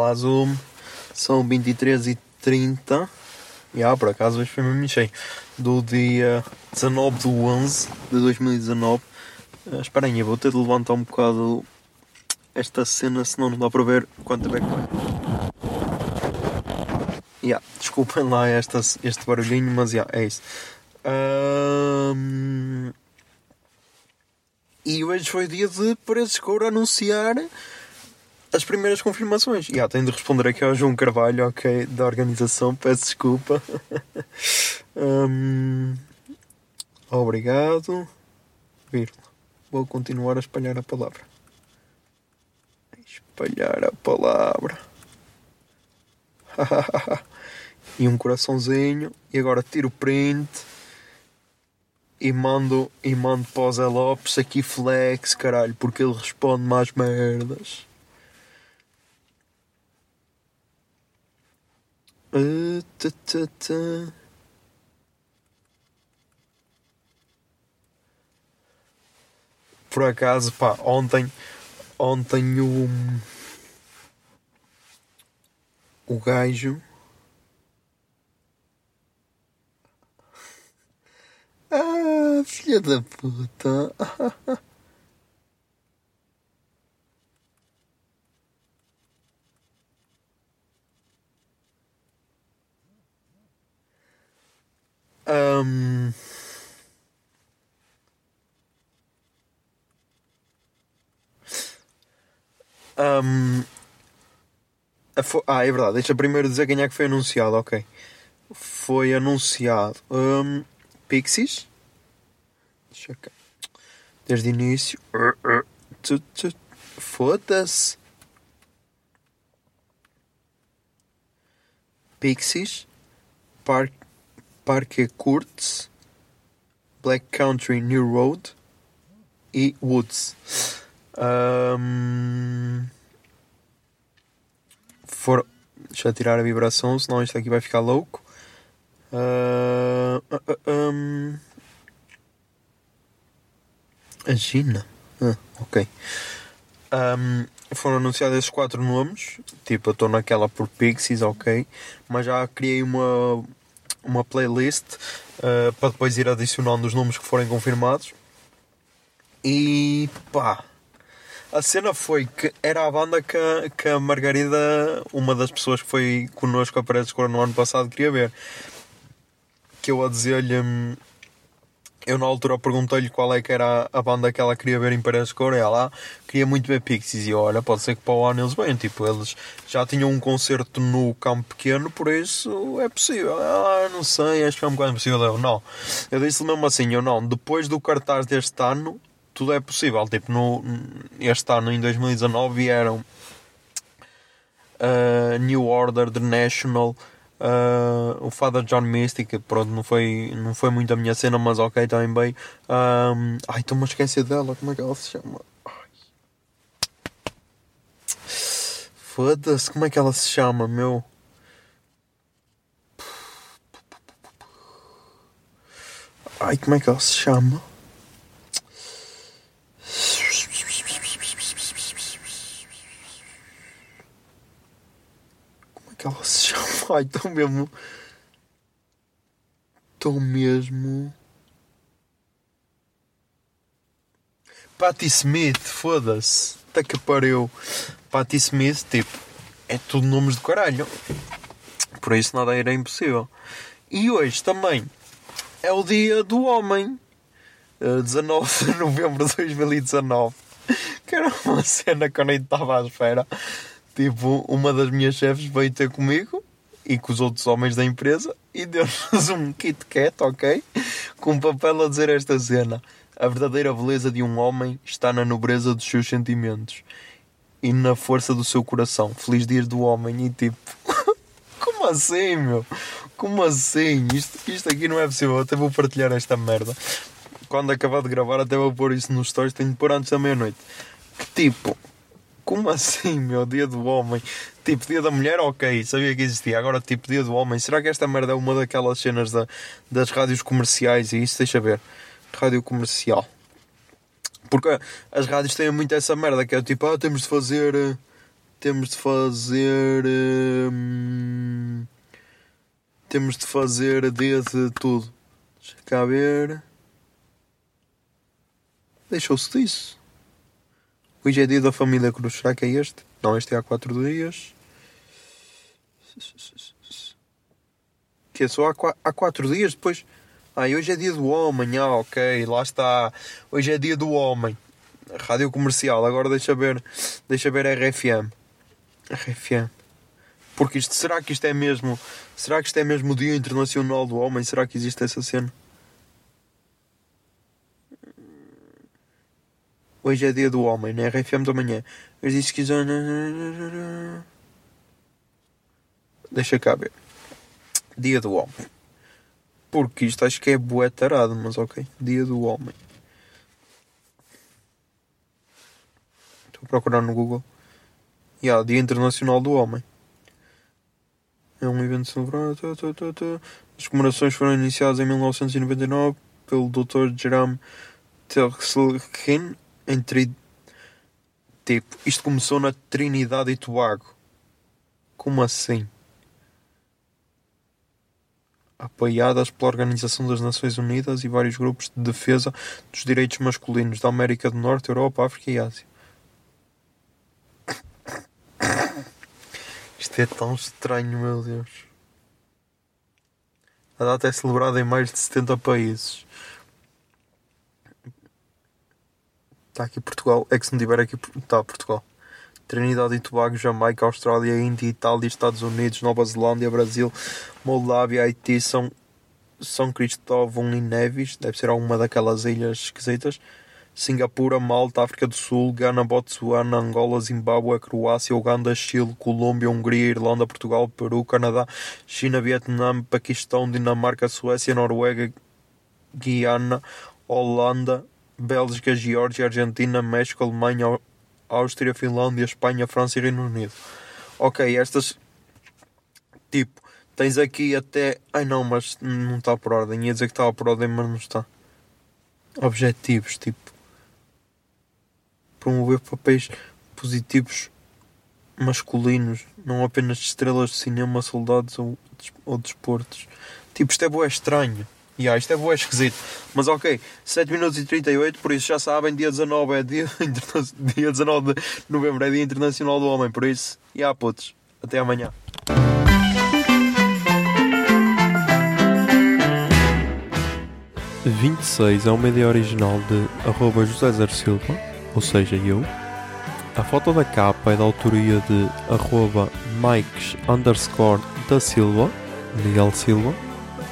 Olá Zoom, são 23 e 30 e ah, por acaso hoje foi mesmo cheio. Do dia 19 de 11 de 2019 uh, Esperem, eu vou ter de levantar um bocado esta cena senão não dá para ver quanto tempo é que vai. Yeah, Desculpem lá esta, este barulhinho, mas yeah, é isso. Ahm, E hoje foi dia de Paredes Couro anunciar as primeiras confirmações. Já, tenho de responder aqui ao João Carvalho, ok, da organização, peço desculpa. Hum, obrigado. Vírgula. Vou continuar a espalhar a palavra. Espalhar a palavra. e um coraçãozinho. E agora tiro o print. E mando, e mando para o Zé Lopes aqui flex, caralho, porque ele responde mais merdas. Uh, tã, tã, tã. Por acaso, pá, ontem, ontem o, o gajo. Ah, filha da puta. A fo- Ah, é verdade. Deixa primeiro dizer quem é que foi anunciado, ok. Foi anunciado ahm, Pixies. Deixa cá. Desde o início. Foda-se. Pixies. Park Parque Courts, Black Country New Road e Woods. Ahm, for... Deixa eu tirar a vibração, senão isto aqui vai ficar louco. Ah, ah, ah, ahm. A. Ah, ok. Ahm, foram anunciados esses quatro nomes. Tipo, eu estou naquela por Pixies, ok. Mas já criei uma, uma playlist uh, para depois ir adicionando os nomes que forem confirmados. E pá, a cena foi que era a banda que, que a Margarida, uma das pessoas que foi connosco a Paredes de Cor no ano passado, queria ver. Que eu a dizer-lhe. Eu na altura perguntei-lhe qual é que era a, banda que ela queria ver em Paredes de Cor. E ela "Ah, queria muito ver Pixies. E olha, pode ser que para o ano eles venham. Tipo, eles já tinham um concerto no campo pequeno, por isso é possível. Ah, não sei, acho que é um bocado impossível. Eu, não. Eu disse mesmo assim, eu não. Depois do cartaz deste ano, tudo é possível. Tipo, no, este ano, em 2019, vieram uh, New Order, The National, uh, o Father John que pronto, não foi, não foi muito a minha cena, mas ok, também bem. Um, ai, estou-me a esquecer dela, como é que ela se chama? Foda-se, como é que ela se chama, meu? Ai, como é que ela se chama? Como é que ela se chama? Ai, estou mesmo. Estou mesmo. Patti Smith, foda-se. Até que pariu. Patti Smith, tipo, é tudo nomes de caralho. Por isso nada era impossível. E hoje também é o dia do homem. eh, 19 de novembro de 2019. Que era uma cena que eu nem estava à espera. Tipo, uma das minhas chefes veio ter comigo e com os outros homens da empresa e deu-nos um Kit Kat, ok? Com um papel a dizer esta cena. A verdadeira beleza de um homem está na nobreza dos seus sentimentos e na força do seu coração. Feliz dia do homem e tipo. Como assim, meu? Como assim? Isto, isto aqui não é possível. Eu até vou partilhar esta merda. Quando acabar de gravar, até vou pôr isso nos stories. Tenho de pôr antes da meia-noite. Que tipo. Como assim, meu? Dia do homem. Tipo, dia da mulher, ok. Sabia que existia. Agora, tipo, dia do homem. Será que esta merda é uma daquelas cenas da, das rádios comerciais e isso? Deixa ver. Rádio comercial. Porque as rádios têm muito essa merda que é tipo, ah, temos de fazer. eh, Temos de fazer. hum, temos de fazer dia de tudo. Deixa cá ver. Deixou-se disso. Hoje é dia da família Cruz. Será que é este? Não, este é há 4 dias. Que é só há 4 há quatro dias depois. Ah, hoje é dia do homem. Ah, ok, lá está. Hoje é dia do homem. Rádio comercial. Agora deixa ver. Deixa ver RFM. RFM. Porque isto, será que isto é mesmo. Será que isto é mesmo o Dia Internacional do Homem? Será que existe essa cena? Hoje é dia do homem, na RFM da manhã. Mas disse que. Deixa cá ver. Dia do homem. Porque isto acho que é bué tarado, mas ok. Dia do homem. Estou a procurar no Google. Yeah, Dia Internacional do Homem. É um evento celebrado. As comemorações foram iniciadas em 1999 pelo Dr. Jerome Telslkin em tri... Tipo, isto começou na Trinidade e Tobago. Como assim? Apoiadas pela Organização das Nações Unidas e vários grupos de defesa dos direitos masculinos da América do Norte, Europa, África e Ásia. Isto é tão estranho, meu Deus. A data é celebrada em mais de 70 países. Está aqui Portugal. É que se não tiver aqui. Está Portugal. Trinidade e Tobago, Jamaica, Austrália, Índia, Itália, Estados Unidos, Nova Zelândia, Brasil, Moldávia, Haiti, São, São Cristóvão e Neves. Deve ser alguma daquelas ilhas esquisitas. Singapura, Malta, África do Sul, Gana, Botsuana, Angola, Zimbábue, Croácia, Uganda, Chile, Colômbia, Hungria, Irlanda, Portugal, Peru, Canadá, China, Vietnã, Paquistão, Dinamarca, Suécia, Noruega, Guiana, Holanda, Bélgica, Geórgia, Argentina, México, Alemanha, Áustria, Finlândia, Espanha, França e Reino Unido. Ok, estas. Tipo, tens aqui até. Ai não, mas não está por ordem. Ia dizer que estava por ordem, mas não está. Objetivos, tipo. Promover papéis positivos masculinos, não apenas de estrelas de cinema, soldados ou, ou desportos. Tipo, isto é boé estranho. Yeah, isto é boé esquisito. Mas ok, 7 minutos e 38, por isso já sabem, dia 19 é dia, dia 19 de novembro é dia internacional do homem, por isso, e yeah, putos, até amanhã. e 26 é uma ideia original de arroba José Zer Silva, ou seja, eu. A foto da capa é da autoria de arroba Mikes underscore da Silva, Miguel Silva.